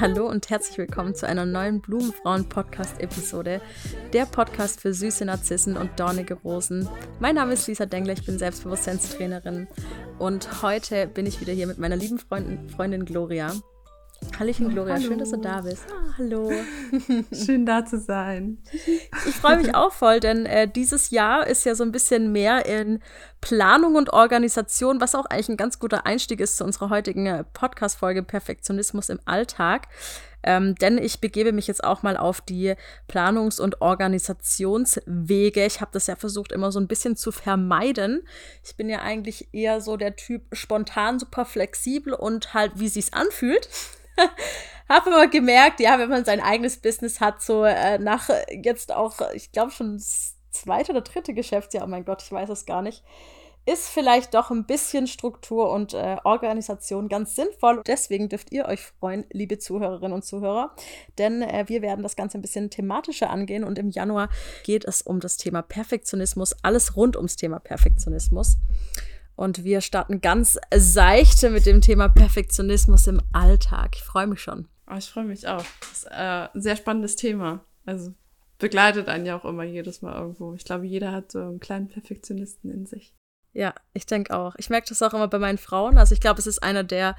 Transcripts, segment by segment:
Hallo und herzlich willkommen zu einer neuen Blumenfrauen-Podcast-Episode. Der Podcast für süße Narzissen und dornige Rosen. Mein Name ist Lisa Dengler, ich bin Selbstbewusstseinstrainerin und heute bin ich wieder hier mit meiner lieben Freundin, Freundin Gloria. Hallöchen, Gloria, hallo. schön, dass du da bist. Ah, hallo. schön da zu sein. Ich freue mich auch voll, denn äh, dieses Jahr ist ja so ein bisschen mehr in Planung und Organisation, was auch eigentlich ein ganz guter Einstieg ist zu unserer heutigen äh, Podcast-Folge Perfektionismus im Alltag. Ähm, denn ich begebe mich jetzt auch mal auf die Planungs- und Organisationswege. Ich habe das ja versucht, immer so ein bisschen zu vermeiden. Ich bin ja eigentlich eher so der Typ spontan, super flexibel und halt, wie sich's anfühlt. habe aber gemerkt, ja, wenn man sein eigenes Business hat, so äh, nach jetzt auch, ich glaube schon das zweite oder dritte Geschäftsjahr, oh mein Gott, ich weiß es gar nicht, ist vielleicht doch ein bisschen Struktur und äh, Organisation ganz sinnvoll. Deswegen dürft ihr euch freuen, liebe Zuhörerinnen und Zuhörer, denn äh, wir werden das Ganze ein bisschen thematischer angehen und im Januar geht es um das Thema Perfektionismus, alles rund ums Thema Perfektionismus. Und wir starten ganz seichte mit dem Thema Perfektionismus im Alltag. Ich freue mich schon. Oh, ich freue mich auch. Das ist äh, ein sehr spannendes Thema. Also begleitet einen ja auch immer jedes Mal irgendwo. Ich glaube, jeder hat so einen kleinen Perfektionisten in sich. Ja, ich denke auch. Ich merke das auch immer bei meinen Frauen. Also ich glaube, es ist einer der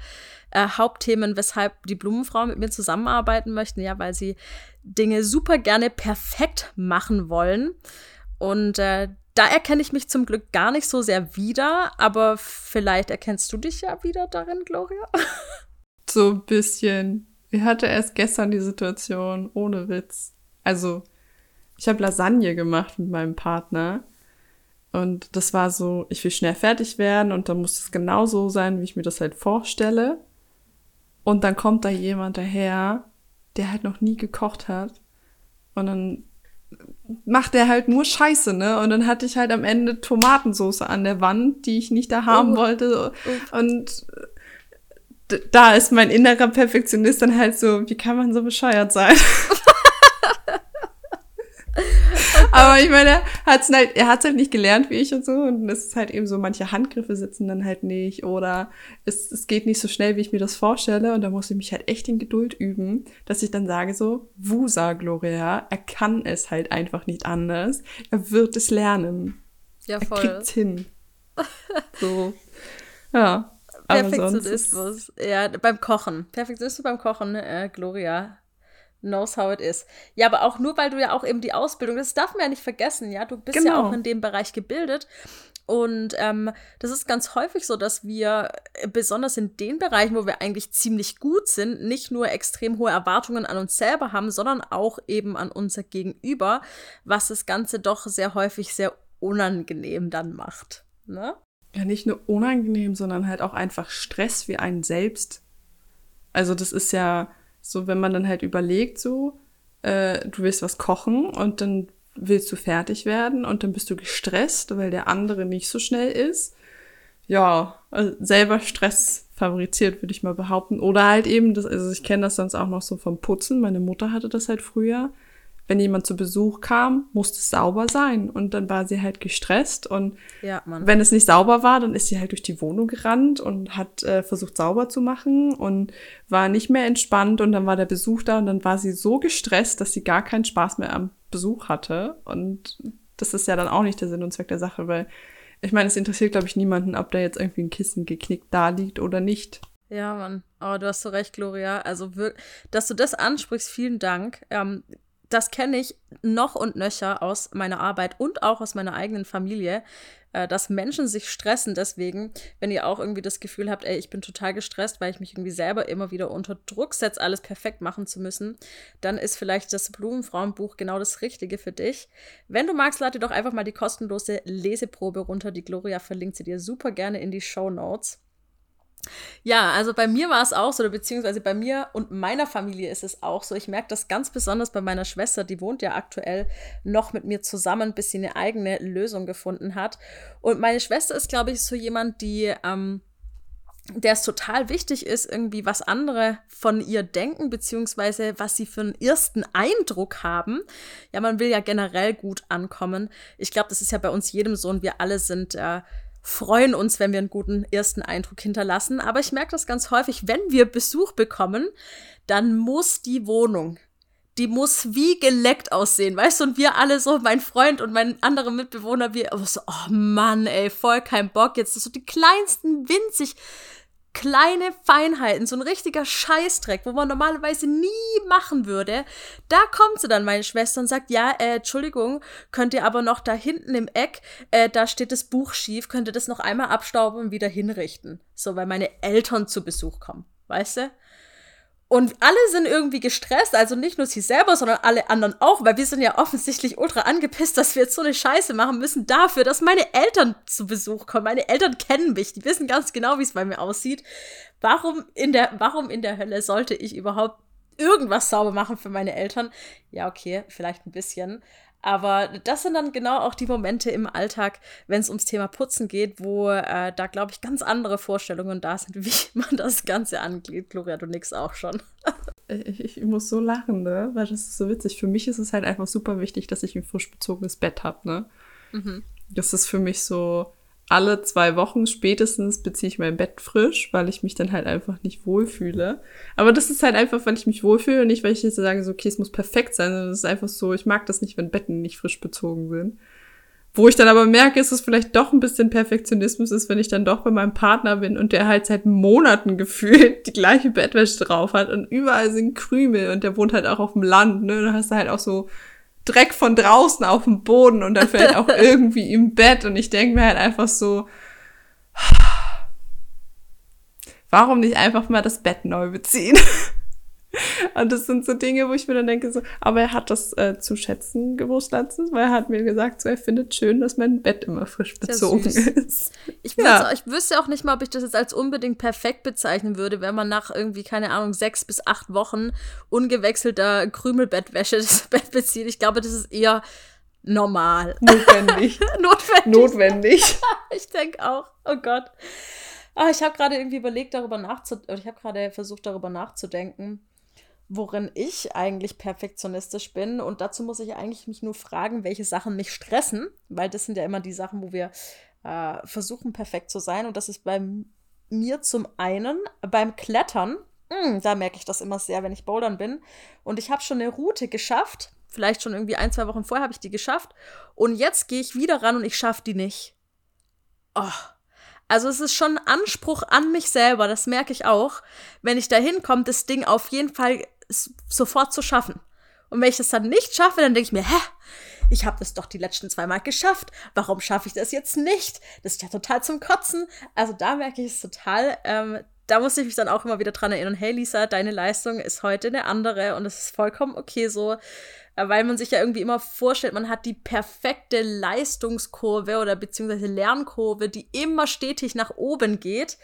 äh, Hauptthemen, weshalb die Blumenfrauen mit mir zusammenarbeiten möchten, ja, weil sie Dinge super gerne perfekt machen wollen. Und äh, da erkenne ich mich zum Glück gar nicht so sehr wieder, aber vielleicht erkennst du dich ja wieder darin, Gloria. So ein bisschen. Ich hatte erst gestern die Situation, ohne Witz. Also, ich habe Lasagne gemacht mit meinem Partner. Und das war so, ich will schnell fertig werden und dann muss es genau so sein, wie ich mir das halt vorstelle. Und dann kommt da jemand daher, der halt noch nie gekocht hat. Und dann macht er halt nur Scheiße, ne? Und dann hatte ich halt am Ende Tomatensauce an der Wand, die ich nicht da haben oh. wollte. Und da ist mein innerer Perfektionist dann halt so, wie kann man so bescheuert sein? Aber ich meine, er hat's halt, er hat's halt nicht gelernt wie ich und so. Und es ist halt eben so, manche Handgriffe sitzen dann halt nicht oder es, es geht nicht so schnell, wie ich mir das vorstelle. Und da muss ich mich halt echt in Geduld üben, dass ich dann sage so, Wusa, Gloria, er kann es halt einfach nicht anders. Er wird es lernen. Ja, voll. Er kriegt's hin. so. Ja. Perfektionismus. Ja, beim Kochen. Perfektionismus beim Kochen, äh, Gloria knows how it is. Ja, aber auch nur, weil du ja auch eben die Ausbildung, das darf man ja nicht vergessen, ja, du bist genau. ja auch in dem Bereich gebildet. Und ähm, das ist ganz häufig so, dass wir äh, besonders in den Bereichen, wo wir eigentlich ziemlich gut sind, nicht nur extrem hohe Erwartungen an uns selber haben, sondern auch eben an unser Gegenüber, was das Ganze doch sehr häufig sehr unangenehm dann macht. Ne? Ja, nicht nur unangenehm, sondern halt auch einfach Stress für einen selbst. Also das ist ja, so, wenn man dann halt überlegt, so, äh, du willst was kochen und dann willst du fertig werden und dann bist du gestresst, weil der andere nicht so schnell ist. Ja, also selber Stress fabriziert, würde ich mal behaupten. Oder halt eben, das, also ich kenne das sonst auch noch so vom Putzen. Meine Mutter hatte das halt früher wenn jemand zu Besuch kam, musste es sauber sein. Und dann war sie halt gestresst. Und ja, wenn es nicht sauber war, dann ist sie halt durch die Wohnung gerannt und hat äh, versucht sauber zu machen und war nicht mehr entspannt. Und dann war der Besuch da und dann war sie so gestresst, dass sie gar keinen Spaß mehr am Besuch hatte. Und das ist ja dann auch nicht der Sinn und Zweck der Sache, weil ich meine, es interessiert, glaube ich, niemanden, ob da jetzt irgendwie ein Kissen geknickt da liegt oder nicht. Ja, Mann. Oh, du hast so recht, Gloria. Also, dass du das ansprichst, vielen Dank. Ähm, das kenne ich noch und nöcher aus meiner Arbeit und auch aus meiner eigenen Familie, äh, dass Menschen sich stressen. Deswegen, wenn ihr auch irgendwie das Gefühl habt, ey, ich bin total gestresst, weil ich mich irgendwie selber immer wieder unter Druck setze, alles perfekt machen zu müssen, dann ist vielleicht das Blumenfrauenbuch genau das Richtige für dich. Wenn du magst, lade doch einfach mal die kostenlose Leseprobe runter. Die Gloria verlinkt sie dir super gerne in die Show Notes. Ja, also bei mir war es auch so, beziehungsweise bei mir und meiner Familie ist es auch so. Ich merke das ganz besonders bei meiner Schwester, die wohnt ja aktuell noch mit mir zusammen, bis sie eine eigene Lösung gefunden hat. Und meine Schwester ist, glaube ich, so jemand, die, ähm, der es total wichtig ist, irgendwie, was andere von ihr denken, beziehungsweise was sie für einen ersten Eindruck haben. Ja, man will ja generell gut ankommen. Ich glaube, das ist ja bei uns jedem so und wir alle sind äh, freuen uns, wenn wir einen guten ersten Eindruck hinterlassen. Aber ich merke das ganz häufig, wenn wir Besuch bekommen, dann muss die Wohnung, die muss wie geleckt aussehen, weißt du? Und wir alle so, mein Freund und mein anderer Mitbewohner, wir so, oh Mann, ey, voll kein Bock. Jetzt so die kleinsten, winzig kleine Feinheiten, so ein richtiger Scheißdreck, wo man normalerweise nie machen würde. Da kommt sie dann, meine Schwester, und sagt, ja, äh, Entschuldigung, könnt ihr aber noch da hinten im Eck, äh, da steht das Buch schief, könnt ihr das noch einmal abstauben und wieder hinrichten. So, weil meine Eltern zu Besuch kommen, weißt du? Und alle sind irgendwie gestresst, also nicht nur sie selber, sondern alle anderen auch, weil wir sind ja offensichtlich ultra angepisst, dass wir jetzt so eine Scheiße machen müssen dafür, dass meine Eltern zu Besuch kommen. Meine Eltern kennen mich, die wissen ganz genau, wie es bei mir aussieht. Warum in der, warum in der Hölle sollte ich überhaupt irgendwas sauber machen für meine Eltern? Ja, okay, vielleicht ein bisschen. Aber das sind dann genau auch die Momente im Alltag, wenn es ums Thema Putzen geht, wo äh, da, glaube ich, ganz andere Vorstellungen da sind, wie man das Ganze angeht. Gloria, du nix auch schon. ich, ich, muss so lachen, ne? Weil das ist so witzig. Für mich ist es halt einfach super wichtig, dass ich ein frisch bezogenes Bett habe, ne? Mhm. Das ist für mich so, alle zwei Wochen spätestens beziehe ich mein Bett frisch, weil ich mich dann halt einfach nicht wohlfühle. Aber das ist halt einfach, weil ich mich wohlfühle und nicht, weil ich jetzt sage, so, okay, es muss perfekt sein, sondern es ist einfach so, ich mag das nicht, wenn Betten nicht frisch bezogen sind. Wo ich dann aber merke, ist es vielleicht doch ein bisschen Perfektionismus ist, wenn ich dann doch bei meinem Partner bin und der halt seit Monaten gefühlt die gleiche Bettwäsche drauf hat und überall sind Krümel und der wohnt halt auch auf dem Land, ne? Da hast du halt auch so Dreck von draußen auf dem Boden und dann fällt auch irgendwie im Bett und ich denke mir halt einfach so, warum nicht einfach mal das Bett neu beziehen? Und das sind so Dinge, wo ich mir dann denke, so, aber er hat das äh, zu schätzen gewusst letztens, weil er hat mir gesagt, so, er findet schön, dass mein Bett immer frisch bezogen ist. Ich, ja. ich wüsste auch nicht mal, ob ich das jetzt als unbedingt perfekt bezeichnen würde, wenn man nach irgendwie, keine Ahnung, sechs bis acht Wochen ungewechselter Krümelbettwäsche das Bett bezieht. Ich glaube, das ist eher normal. Notwendig. Notwendig. Notwendig. ich denke auch. Oh Gott. Ah, ich habe gerade irgendwie überlegt, darüber nachzudenken. Ich habe gerade versucht, darüber nachzudenken worin ich eigentlich perfektionistisch bin. Und dazu muss ich eigentlich mich nur fragen, welche Sachen mich stressen, weil das sind ja immer die Sachen, wo wir äh, versuchen, perfekt zu sein. Und das ist bei mir zum einen beim Klettern. Mh, hm, da merke ich das immer sehr, wenn ich bouldern bin. Und ich habe schon eine Route geschafft. Vielleicht schon irgendwie ein, zwei Wochen vorher habe ich die geschafft. Und jetzt gehe ich wieder ran und ich schaffe die nicht. Oh, also es ist schon ein Anspruch an mich selber, das merke ich auch, wenn ich da hinkomme, das Ding auf jeden Fall sofort zu schaffen. Und wenn ich das dann nicht schaffe, dann denke ich mir, hä? Ich habe das doch die letzten zwei Mal geschafft. Warum schaffe ich das jetzt nicht? Das ist ja total zum Kotzen. Also da merke ich es total. Ähm, da muss ich mich dann auch immer wieder dran erinnern, hey Lisa, deine Leistung ist heute eine andere und es ist vollkommen okay so, äh, weil man sich ja irgendwie immer vorstellt, man hat die perfekte Leistungskurve oder beziehungsweise Lernkurve, die immer stetig nach oben geht.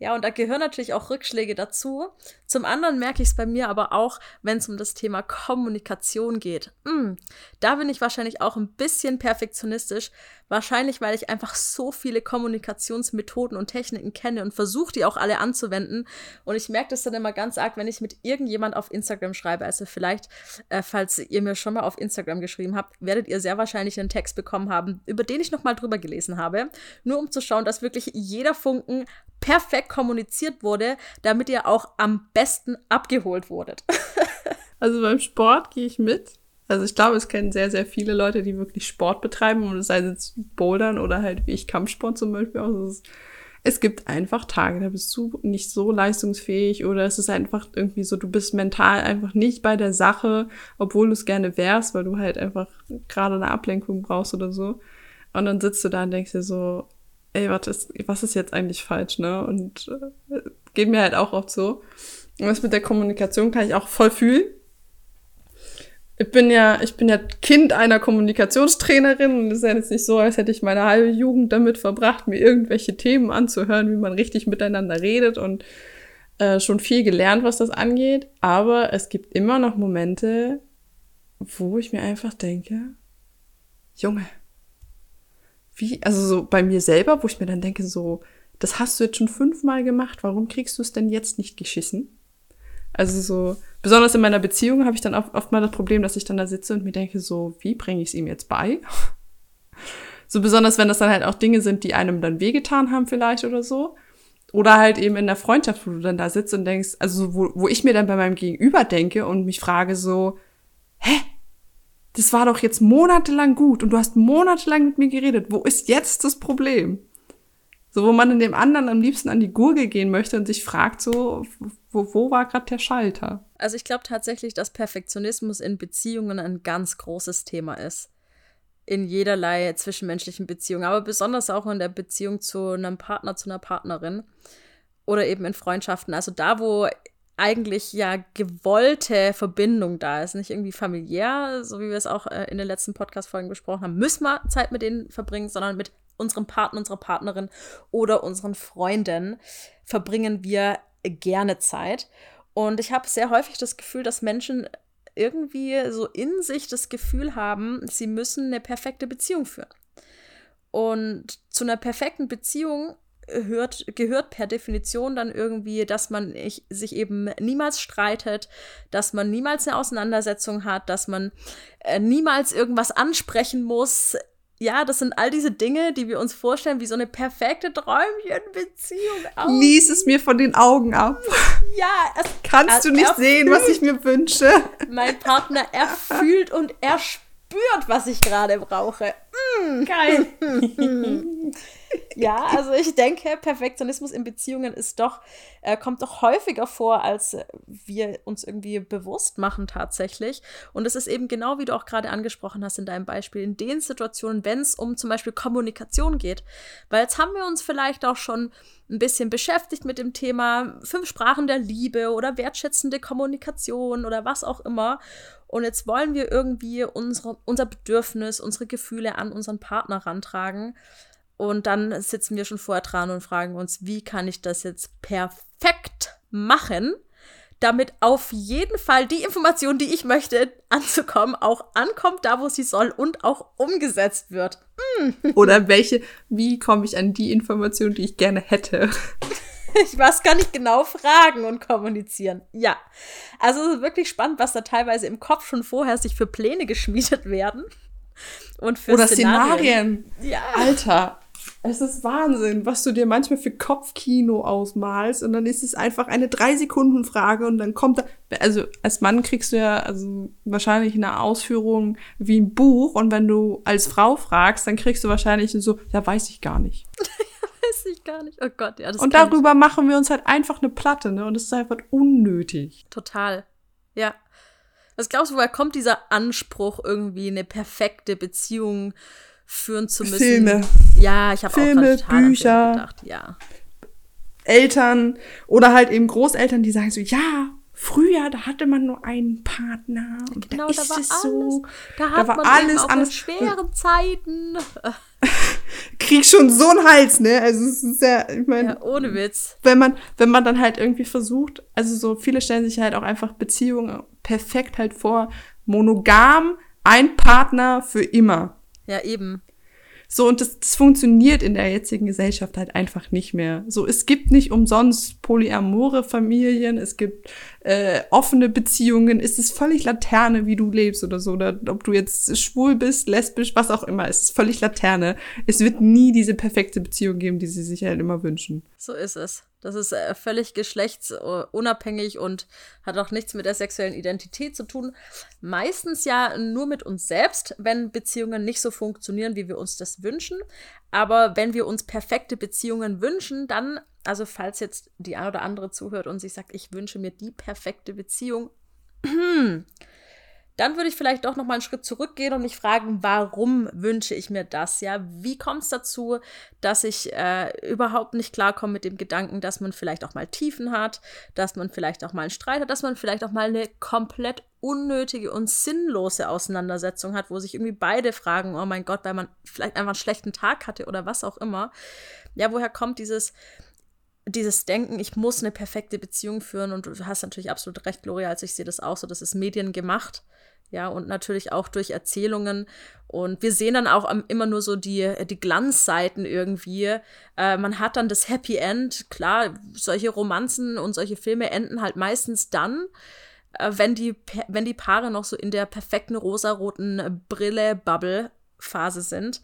Ja, und da gehören natürlich auch Rückschläge dazu. Zum anderen merke ich es bei mir aber auch, wenn es um das Thema Kommunikation geht. Mm, da bin ich wahrscheinlich auch ein bisschen perfektionistisch. Wahrscheinlich, weil ich einfach so viele Kommunikationsmethoden und Techniken kenne und versuche, die auch alle anzuwenden. Und ich merke das dann immer ganz arg, wenn ich mit irgendjemand auf Instagram schreibe. Also vielleicht, äh, falls ihr mir schon mal auf Instagram geschrieben habt, werdet ihr sehr wahrscheinlich einen Text bekommen haben, über den ich noch mal drüber gelesen habe. Nur um zu schauen, dass wirklich jeder Funken perfekt kommuniziert wurde, damit ihr auch am besten abgeholt wurdet. also beim Sport gehe ich mit. Also ich glaube, es kennen sehr, sehr viele Leute, die wirklich Sport betreiben, und sei es jetzt Bouldern oder halt wie ich Kampfsport zum Beispiel. Also es gibt einfach Tage, da bist du nicht so leistungsfähig oder es ist einfach irgendwie so, du bist mental einfach nicht bei der Sache, obwohl du es gerne wärst, weil du halt einfach gerade eine Ablenkung brauchst oder so. Und dann sitzt du da und denkst dir so, ey, ist, was ist jetzt eigentlich falsch, ne? Und äh, geht mir halt auch oft so. Und das mit der Kommunikation kann ich auch voll fühlen. Ich bin ja, ich bin ja Kind einer Kommunikationstrainerin und es ist ja jetzt nicht so, als hätte ich meine halbe Jugend damit verbracht, mir irgendwelche Themen anzuhören, wie man richtig miteinander redet und äh, schon viel gelernt, was das angeht. Aber es gibt immer noch Momente, wo ich mir einfach denke, Junge, wie, also so bei mir selber, wo ich mir dann denke, so, das hast du jetzt schon fünfmal gemacht, warum kriegst du es denn jetzt nicht geschissen? Also so, besonders in meiner Beziehung habe ich dann oft, oft mal das Problem, dass ich dann da sitze und mir denke, so, wie bringe ich es ihm jetzt bei? So besonders, wenn das dann halt auch Dinge sind, die einem dann wehgetan haben vielleicht oder so. Oder halt eben in der Freundschaft, wo du dann da sitzt und denkst, also wo, wo ich mir dann bei meinem Gegenüber denke und mich frage so, hä? Das war doch jetzt monatelang gut und du hast monatelang mit mir geredet. Wo ist jetzt das Problem? So, wo man in dem anderen am liebsten an die Gurgel gehen möchte und sich fragt, so, wo, wo war gerade der Schalter? Also ich glaube tatsächlich, dass Perfektionismus in Beziehungen ein ganz großes Thema ist. In jederlei zwischenmenschlichen Beziehungen, aber besonders auch in der Beziehung zu einem Partner, zu einer Partnerin oder eben in Freundschaften. Also da, wo eigentlich ja gewollte Verbindung da ist, nicht irgendwie familiär, so wie wir es auch äh, in den letzten Podcast-Folgen besprochen haben, müssen wir Zeit mit denen verbringen, sondern mit unserem Partner, unserer Partnerin oder unseren Freunden verbringen wir gerne Zeit. Und ich habe sehr häufig das Gefühl, dass Menschen irgendwie so in sich das Gefühl haben, sie müssen eine perfekte Beziehung führen. Und zu einer perfekten Beziehung hört, gehört per Definition dann irgendwie, dass man ich, sich eben niemals streitet, dass man niemals eine Auseinandersetzung hat, dass man äh, niemals irgendwas ansprechen muss, ja, das sind all diese Dinge, die wir uns vorstellen, wie so eine perfekte Träumchenbeziehung aus. Lies es mir von den Augen ab. Ja, es kannst du nicht sehen, was ich mir wünsche. Mein Partner erfühlt und er spürt, was ich gerade brauche. Mm. Geil. ja, also ich denke, Perfektionismus in Beziehungen ist doch, äh, kommt doch häufiger vor, als wir uns irgendwie bewusst machen tatsächlich. Und es ist eben genau, wie du auch gerade angesprochen hast in deinem Beispiel, in den Situationen, wenn es um zum Beispiel Kommunikation geht. Weil jetzt haben wir uns vielleicht auch schon ein bisschen beschäftigt mit dem Thema fünf Sprachen der Liebe oder wertschätzende Kommunikation oder was auch immer. Und jetzt wollen wir irgendwie unsere, unser Bedürfnis, unsere Gefühle an unseren Partner rantragen. Und dann sitzen wir schon vorher dran und fragen uns, wie kann ich das jetzt perfekt machen, damit auf jeden Fall die Information, die ich möchte, anzukommen, auch ankommt, da wo sie soll und auch umgesetzt wird. Mm. Oder welche, wie komme ich an die Information, die ich gerne hätte? Ich was kann ich genau fragen und kommunizieren. Ja. Also es ist wirklich spannend, was da teilweise im Kopf schon vorher sich für Pläne geschmiedet werden. Und für Oder Szenarien. Szenarien. Ja. Alter, es ist Wahnsinn, was du dir manchmal für Kopfkino ausmalst und dann ist es einfach eine drei Sekunden Frage und dann kommt da, also als Mann kriegst du ja also wahrscheinlich eine Ausführung wie ein Buch und wenn du als Frau fragst, dann kriegst du wahrscheinlich so, ja weiß ich gar nicht. weiß ich gar nicht. Oh Gott, ja. Das und darüber ich. machen wir uns halt einfach eine Platte, ne? Und das ist einfach unnötig. Total. Ja. Was glaubst du, woher kommt dieser Anspruch, irgendwie eine perfekte Beziehung führen zu müssen. Filme. Ja, ich habe auch Filme, Bücher, gedacht, ja. Eltern oder halt eben Großeltern, die sagen so, ja, früher, da hatte man nur einen Partner und genau, da ist da es alles, so. Da, hat da war man alles anders. Schweren Zeiten. Krieg schon so einen Hals, ne? Also es ist ja, ich meine, ja, ohne Witz. Wenn man, wenn man dann halt irgendwie versucht, also so viele stellen sich halt auch einfach Beziehungen perfekt halt vor, monogam, ein Partner für immer. Ja, eben. So, und das, das funktioniert in der jetzigen Gesellschaft halt einfach nicht mehr. So, es gibt nicht umsonst polyamore Familien, es gibt äh, offene Beziehungen, es ist völlig Laterne, wie du lebst oder so. Oder ob du jetzt schwul bist, lesbisch, was auch immer, es ist völlig Laterne. Es wird nie diese perfekte Beziehung geben, die sie sich halt immer wünschen. So ist es. Das ist äh, völlig geschlechtsunabhängig und hat auch nichts mit der sexuellen Identität zu tun. Meistens ja nur mit uns selbst, wenn Beziehungen nicht so funktionieren, wie wir uns das wünschen. Aber wenn wir uns perfekte Beziehungen wünschen, dann, also falls jetzt die ein oder andere zuhört und sich sagt, ich wünsche mir die perfekte Beziehung, dann würde ich vielleicht doch noch mal einen Schritt zurückgehen und mich fragen, warum wünsche ich mir das? Ja, wie kommt es dazu, dass ich äh, überhaupt nicht klarkomme mit dem Gedanken, dass man vielleicht auch mal Tiefen hat, dass man vielleicht auch mal einen Streit hat, dass man vielleicht auch mal eine komplett unnötige und sinnlose Auseinandersetzung hat, wo sich irgendwie beide fragen, oh mein Gott, weil man vielleicht einfach einen schlechten Tag hatte oder was auch immer. Ja, woher kommt dieses dieses Denken, ich muss eine perfekte Beziehung führen und du hast natürlich absolut recht, Gloria, also ich sehe das auch so, das ist Medien gemacht ja, und natürlich auch durch Erzählungen. Und wir sehen dann auch immer nur so die, die Glanzseiten irgendwie. Äh, man hat dann das Happy End. Klar, solche Romanzen und solche Filme enden halt meistens dann, äh, wenn, die, wenn die Paare noch so in der perfekten rosaroten Brille-Bubble-Phase sind.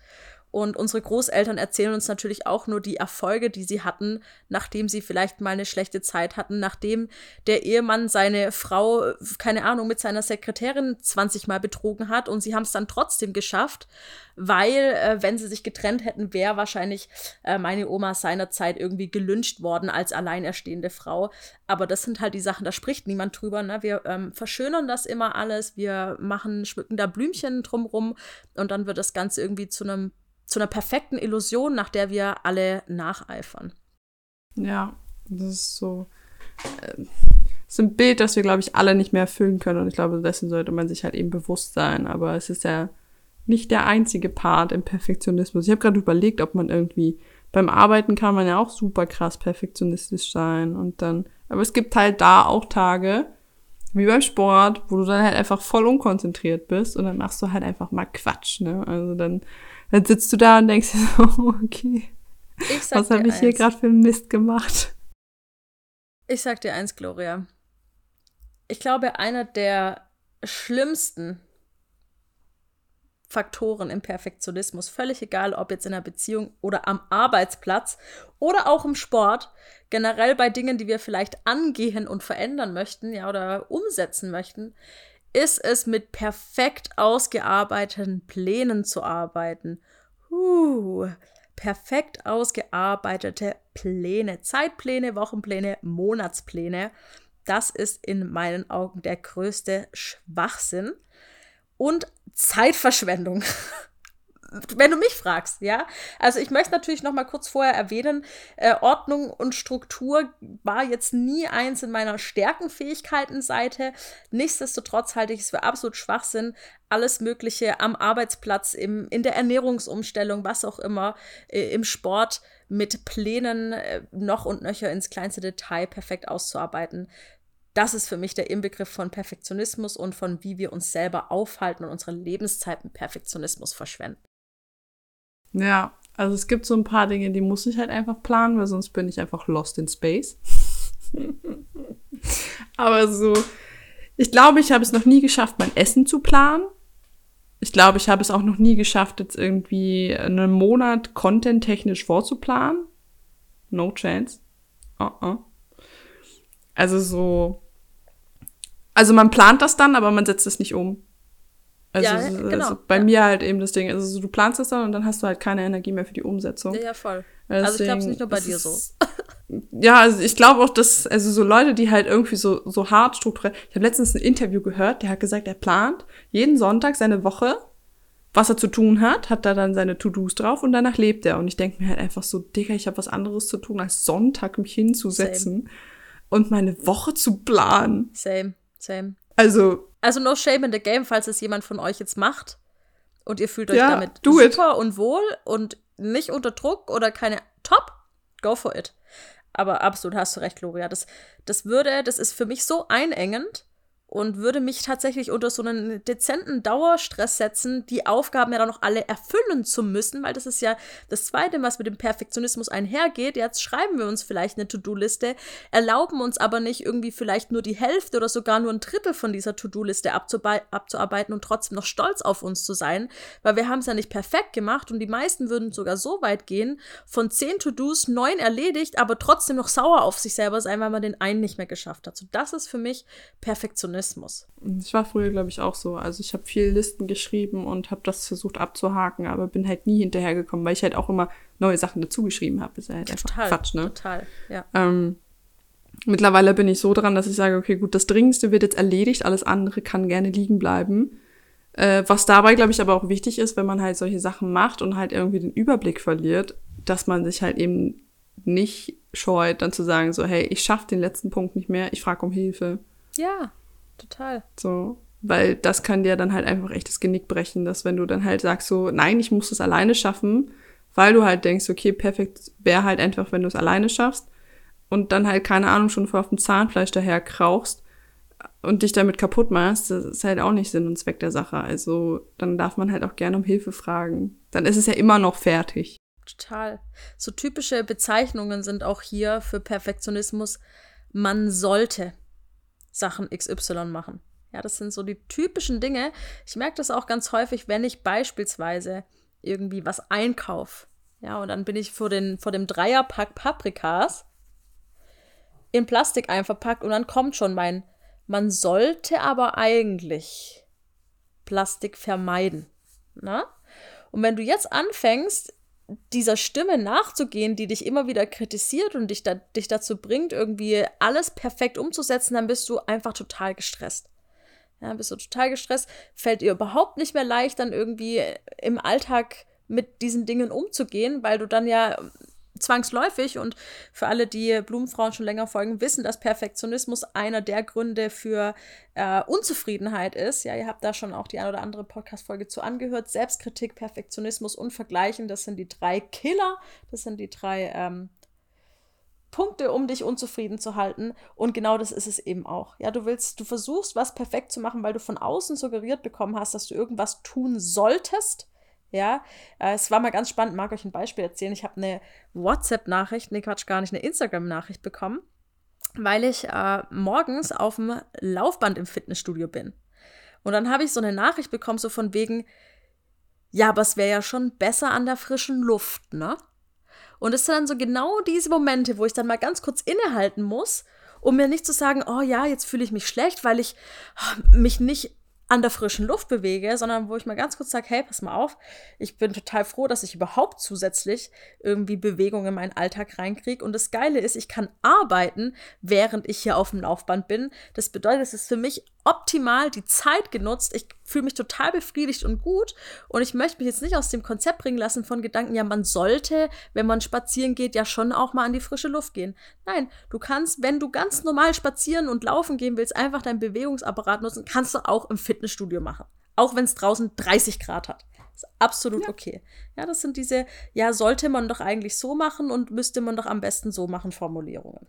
Und unsere Großeltern erzählen uns natürlich auch nur die Erfolge, die sie hatten, nachdem sie vielleicht mal eine schlechte Zeit hatten, nachdem der Ehemann seine Frau, keine Ahnung, mit seiner Sekretärin 20 Mal betrogen hat und sie haben es dann trotzdem geschafft, weil, äh, wenn sie sich getrennt hätten, wäre wahrscheinlich äh, meine Oma seinerzeit irgendwie gelünscht worden als alleinerstehende Frau. Aber das sind halt die Sachen, da spricht niemand drüber. Ne? Wir ähm, verschönern das immer alles, wir machen, schmücken da Blümchen drumrum und dann wird das Ganze irgendwie zu einem zu einer perfekten Illusion, nach der wir alle nacheifern. Ja, das ist so. Äh, ist ein Bild, das wir, glaube ich, alle nicht mehr erfüllen können. Und ich glaube, dessen sollte man sich halt eben bewusst sein. Aber es ist ja nicht der einzige Part im Perfektionismus. Ich habe gerade überlegt, ob man irgendwie beim Arbeiten kann man ja auch super krass perfektionistisch sein und dann, aber es gibt halt da auch Tage, wie beim Sport, wo du dann halt einfach voll unkonzentriert bist und dann machst du halt einfach mal Quatsch, ne? Also dann, dann sitzt du da und denkst dir so, okay, was habe ich hier gerade für einen Mist gemacht? Ich sag dir eins, Gloria. Ich glaube, einer der schlimmsten Faktoren im Perfektionismus, völlig egal, ob jetzt in einer Beziehung oder am Arbeitsplatz oder auch im Sport, generell bei Dingen, die wir vielleicht angehen und verändern möchten, ja, oder umsetzen möchten, ist es mit perfekt ausgearbeiteten Plänen zu arbeiten. Uh, perfekt ausgearbeitete Pläne, Zeitpläne, Wochenpläne, Monatspläne. Das ist in meinen Augen der größte Schwachsinn und Zeitverschwendung. Wenn du mich fragst, ja. Also ich möchte natürlich noch mal kurz vorher erwähnen, äh, Ordnung und Struktur war jetzt nie eins in meiner Stärkenfähigkeiten-Seite. Nichtsdestotrotz halte ich es für absolut Schwachsinn, alles Mögliche am Arbeitsplatz, im, in der Ernährungsumstellung, was auch immer, äh, im Sport mit Plänen äh, noch und nöcher ins kleinste Detail perfekt auszuarbeiten. Das ist für mich der Inbegriff von Perfektionismus und von wie wir uns selber aufhalten und unsere Lebenszeit mit Perfektionismus verschwenden. Ja, also es gibt so ein paar Dinge, die muss ich halt einfach planen, weil sonst bin ich einfach lost in space. Aber so, ich glaube, ich habe es noch nie geschafft, mein Essen zu planen. Ich glaube, ich habe es auch noch nie geschafft, jetzt irgendwie einen Monat content-technisch vorzuplanen. No chance. Uh -uh. Also so, also man plant das dann, aber man setzt es nicht um. Also, ja, genau. Also bei ja. mir halt eben das Ding. Also du planst es dann und dann hast du halt keine Energie mehr für die Umsetzung. Ja, ja voll. Deswegen, also ich glaube es nicht nur bei dir so. ja, also ich glaube auch, dass, also so Leute, die halt irgendwie so, so hart strukturiert. Ich habe letztens ein Interview gehört, der hat gesagt, er plant jeden Sonntag seine Woche, was er zu tun hat, hat da dann seine To-Dos drauf und danach lebt er. Und ich denke mir halt einfach so, Digga, ich habe was anderes zu tun, als Sonntag mich hinzusetzen Same. und meine Woche zu planen. Same. Same. Also. Also no shame in the game, falls es jemand von euch jetzt macht und ihr fühlt euch ja, damit super it. und wohl und nicht unter Druck oder keine Top, go for it. Aber absolut hast du recht, Gloria. Das, das würde, das ist für mich so einengend und würde mich tatsächlich unter so einen dezenten Dauerstress setzen, die Aufgaben ja dann noch alle erfüllen zu müssen, weil das ist ja das Zweite, was mit dem Perfektionismus einhergeht. Jetzt schreiben wir uns vielleicht eine To-Do-Liste, erlauben uns aber nicht irgendwie vielleicht nur die Hälfte oder sogar nur ein Drittel von dieser To-Do-Liste abzuarbeiten und trotzdem noch stolz auf uns zu sein, weil wir haben es ja nicht perfekt gemacht und die meisten würden sogar so weit gehen, von zehn To-Dos neun erledigt, aber trotzdem noch sauer auf sich selber sein, weil man den einen nicht mehr geschafft hat. So, das ist für mich Perfektionismus. Perfektionismus. Ich war früher, glaube ich, auch so. Also ich habe viel Listen geschrieben und habe das versucht abzuhaken, aber bin halt nie hinterhergekommen, weil ich halt auch immer neue Sachen dazugeschrieben habe. Ist ja halt total, einfach Quatsch, ne? Total, ja. Ähm, mittlerweile bin ich so dran, dass ich sage, okay, gut, das Dringendste wird jetzt erledigt, alles andere kann gerne liegen bleiben. Äh, was dabei, glaube ich, aber auch wichtig ist, wenn man halt solche Sachen macht und halt irgendwie den Überblick verliert, dass man sich halt eben nicht scheut, dann zu sagen, so, hey, ich schaffe den letzten Punkt nicht mehr, ich frage um Hilfe. Ja, Total. So, weil das kann dir dann halt einfach echt das Genick brechen, dass wenn du dann halt sagst so, nein, ich muss es alleine schaffen, weil du halt denkst, okay, perfekt wäre halt einfach, wenn du es alleine schaffst und dann halt, keine Ahnung, schon vor auf dem Zahnfleisch daher krauchst und dich damit kaputt machst, das ist halt auch nicht Sinn und Zweck der Sache. Also dann darf man halt auch gerne um Hilfe fragen. Dann ist es ja immer noch fertig. Total. So typische Bezeichnungen sind auch hier für Perfektionismus. Man sollte. Sachen XY machen. Ja, das sind so die typischen Dinge. Ich merke das auch ganz häufig, wenn ich beispielsweise irgendwie was einkaufe, ja, und dann bin ich vor, den, vor dem Dreierpack Paprikas in Plastik einverpackt und dann kommt schon mein, man sollte aber eigentlich Plastik vermeiden. Na? Und wenn du jetzt anfängst, dieser Stimme nachzugehen, die dich immer wieder kritisiert und dich, da, dich dazu bringt, irgendwie alles perfekt umzusetzen, dann bist du einfach total gestresst. Ja, bist du total gestresst, fällt dir überhaupt nicht mehr leicht, dann irgendwie im Alltag mit diesen Dingen umzugehen, weil du dann ja zwangsläufig und für alle, die Blumenfrauen schon länger folgen, wissen, dass Perfektionismus einer der Gründe für äh, Unzufriedenheit ist. Ja, ihr habt da schon auch die ein oder andere Podcast-Folge zu angehört. Selbstkritik, Perfektionismus und Vergleichen, das sind die drei Killer, das sind die drei ähm, Punkte, um dich unzufrieden zu halten. Und genau das ist es eben auch. Ja, du willst, du versuchst, was perfekt zu machen, weil du von außen suggeriert bekommen hast, dass du irgendwas tun solltest ja, äh, es war mal ganz spannend, mag euch ein Beispiel erzählen. Ich habe eine WhatsApp-Nachricht, nee, Quatsch, gar nicht, eine Instagram-Nachricht bekommen, weil ich äh, morgens auf dem Laufband im Fitnessstudio bin. Und dann habe ich so eine Nachricht bekommen, so von wegen, ja, aber es wäre ja schon besser an der frischen Luft, ne? Und es sind dann so genau diese Momente, wo ich dann mal ganz kurz innehalten muss, um mir nicht zu sagen, oh ja, jetzt fühle ich mich schlecht, weil ich oh, mich nicht an der frischen Luft bewege, sondern wo ich mal ganz kurz sage, hey, pass mal auf, ich bin total froh, dass ich überhaupt zusätzlich irgendwie Bewegung in meinen Alltag reinkriege. Und das Geile ist, ich kann arbeiten, während ich hier auf dem Laufband bin. Das bedeutet, es ist für mich optimal die Zeit genutzt. Ich fühle mich total befriedigt und gut. Und ich möchte mich jetzt nicht aus dem Konzept bringen lassen von Gedanken, ja, man sollte, wenn man spazieren geht, ja schon auch mal an die frische Luft gehen. Nein, du kannst, wenn du ganz normal spazieren und laufen gehen willst, einfach deinen Bewegungsapparat nutzen, kannst du auch im Fitnessstudio machen. Auch wenn es draußen 30 Grad hat. Ist absolut ja. okay. Ja, das sind diese, ja, sollte man doch eigentlich so machen und müsste man doch am besten so machen, Formulierungen.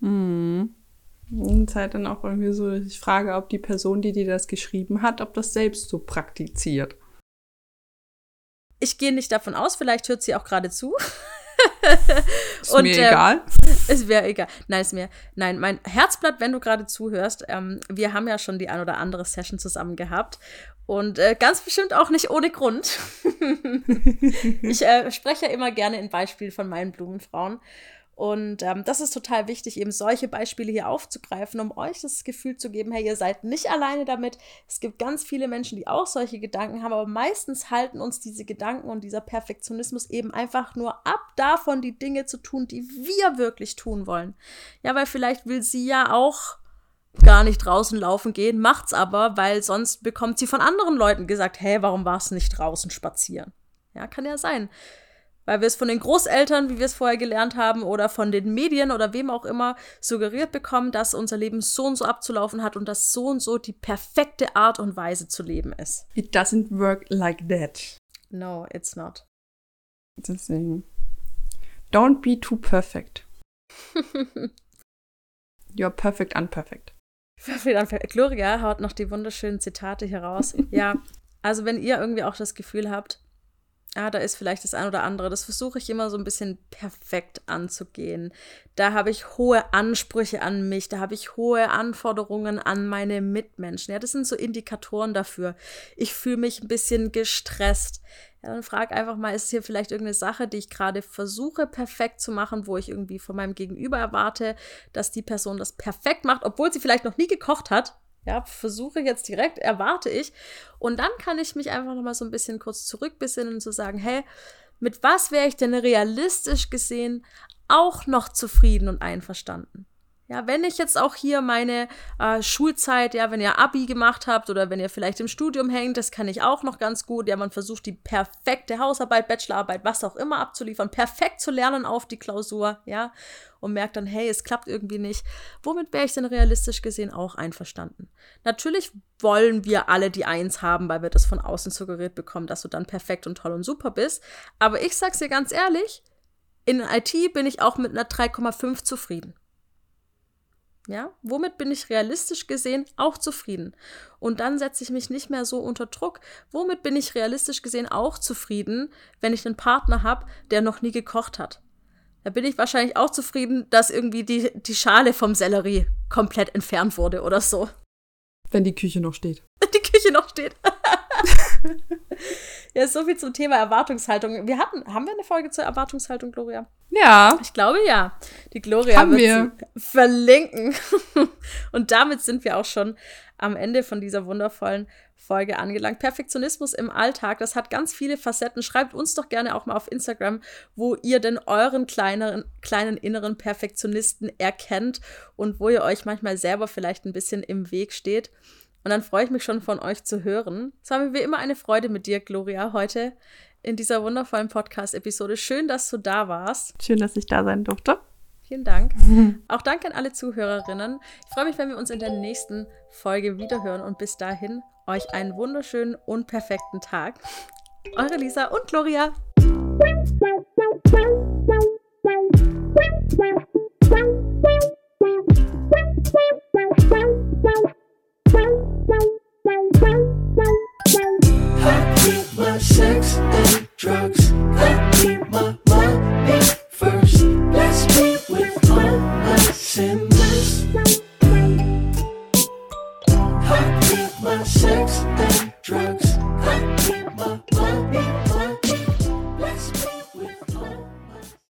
Mhm. Und halt dann auch irgendwie so, ich frage, ob die Person, die dir das geschrieben hat, ob das selbst so praktiziert. Ich gehe nicht davon aus, vielleicht hört sie auch gerade zu. ist und, mir äh, egal. Es wäre egal. Nein, ist mir. Nein, mein Herzblatt, wenn du gerade zuhörst, ähm, wir haben ja schon die ein oder andere Session zusammen gehabt. Und äh, ganz bestimmt auch nicht ohne Grund. ich äh, spreche ja immer gerne in Beispielen von meinen Blumenfrauen. Und ähm, das ist total wichtig, eben solche Beispiele hier aufzugreifen, um euch das Gefühl zu geben, hey, ihr seid nicht alleine damit. Es gibt ganz viele Menschen, die auch solche Gedanken haben, aber meistens halten uns diese Gedanken und dieser Perfektionismus eben einfach nur ab davon, die Dinge zu tun, die wir wirklich tun wollen. Ja, weil vielleicht will sie ja auch gar nicht draußen laufen gehen, macht's aber, weil sonst bekommt sie von anderen Leuten gesagt, hey, warum warst du nicht draußen spazieren? Ja, kann ja sein weil wir es von den Großeltern, wie wir es vorher gelernt haben, oder von den Medien oder wem auch immer suggeriert bekommen, dass unser Leben so und so abzulaufen hat und dass so und so die perfekte Art und Weise zu leben ist. It doesn't work like that. No, it's not. Deswegen. Don't be too perfect. You're perfect unperfect. Perfect unperfect. Gloria haut noch die wunderschönen Zitate hier raus. ja, also wenn ihr irgendwie auch das Gefühl habt, ah, da ist vielleicht das ein oder andere. Das versuche ich immer so ein bisschen perfekt anzugehen. Da habe ich hohe Ansprüche an mich, da habe ich hohe Anforderungen an meine Mitmenschen. Ja, das sind so Indikatoren dafür. Ich fühle mich ein bisschen gestresst. Ja, dann frag einfach mal, ist hier vielleicht irgendeine Sache, die ich gerade versuche perfekt zu machen, wo ich irgendwie von meinem Gegenüber erwarte, dass die Person das perfekt macht, obwohl sie vielleicht noch nie gekocht hat. Ja, versuche jetzt direkt, erwarte ich. Und dann kann ich mich einfach noch mal so ein bisschen kurz zurückbesinnen und zu sagen, hey, mit was wäre ich denn realistisch gesehen auch noch zufrieden und einverstanden? Ja, wenn ich jetzt auch hier meine äh, Schulzeit, ja, wenn ihr Abi gemacht habt oder wenn ihr vielleicht im Studium hängt, das kann ich auch noch ganz gut. Ja, man versucht die perfekte Hausarbeit, Bachelorarbeit, was auch immer abzuliefern, perfekt zu lernen auf die Klausur, ja, und merkt dann, hey, es klappt irgendwie nicht. Womit wäre ich denn realistisch gesehen auch einverstanden? Natürlich wollen wir alle die Eins haben, weil wir das von außen suggeriert bekommen, dass du dann perfekt und toll und super bist. Aber ich sag's dir ganz ehrlich, in IT bin ich auch mit einer 3,5 zufrieden. Ja, womit bin ich realistisch gesehen auch zufrieden? Und dann setze ich mich nicht mehr so unter Druck. Womit bin ich realistisch gesehen auch zufrieden, wenn ich einen Partner habe, der noch nie gekocht hat? Da bin ich wahrscheinlich auch zufrieden, dass irgendwie die, die Schale vom Sellerie komplett entfernt wurde oder so. Wenn die Küche noch steht. Wenn die Küche noch steht. Ja, so viel zum Thema Erwartungshaltung. Wir hatten, haben wir eine Folge zur Erwartungshaltung, Gloria? Ja. Ich glaube ja. Die Gloria Haben wird wir. sie verlinken. Und damit sind wir auch schon am Ende von dieser wundervollen Folge angelangt. Perfektionismus im Alltag, das hat ganz viele Facetten. Schreibt uns doch gerne auch mal auf Instagram, wo ihr denn euren kleineren, kleinen inneren Perfektionisten erkennt und wo ihr euch manchmal selber vielleicht ein bisschen im Weg steht. Und dann freue ich mich schon von euch zu hören. Es war mir wie immer eine Freude mit dir, Gloria, heute in dieser wundervollen Podcast-Episode. Schön, dass du da warst. Schön, dass ich da sein durfte. Vielen Dank. Auch danke an alle Zuhörerinnen. Ich freue mich, wenn wir uns in der nächsten Folge wiederhören und bis dahin euch einen wunderschönen und perfekten Tag. Eure Lisa und Gloria. I keep my sex and drugs. I keep